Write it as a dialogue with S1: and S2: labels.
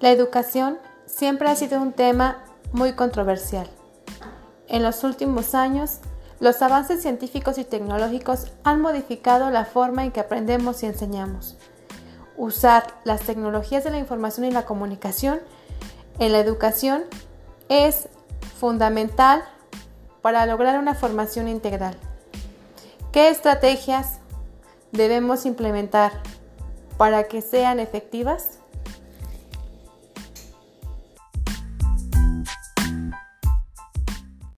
S1: La educación siempre ha sido un tema muy controversial. En los últimos años, los avances científicos y tecnológicos han modificado la forma en que aprendemos y enseñamos. Usar las tecnologías de la información y la comunicación en la educación es fundamental para lograr una formación integral. ¿Qué estrategias debemos implementar para que sean efectivas?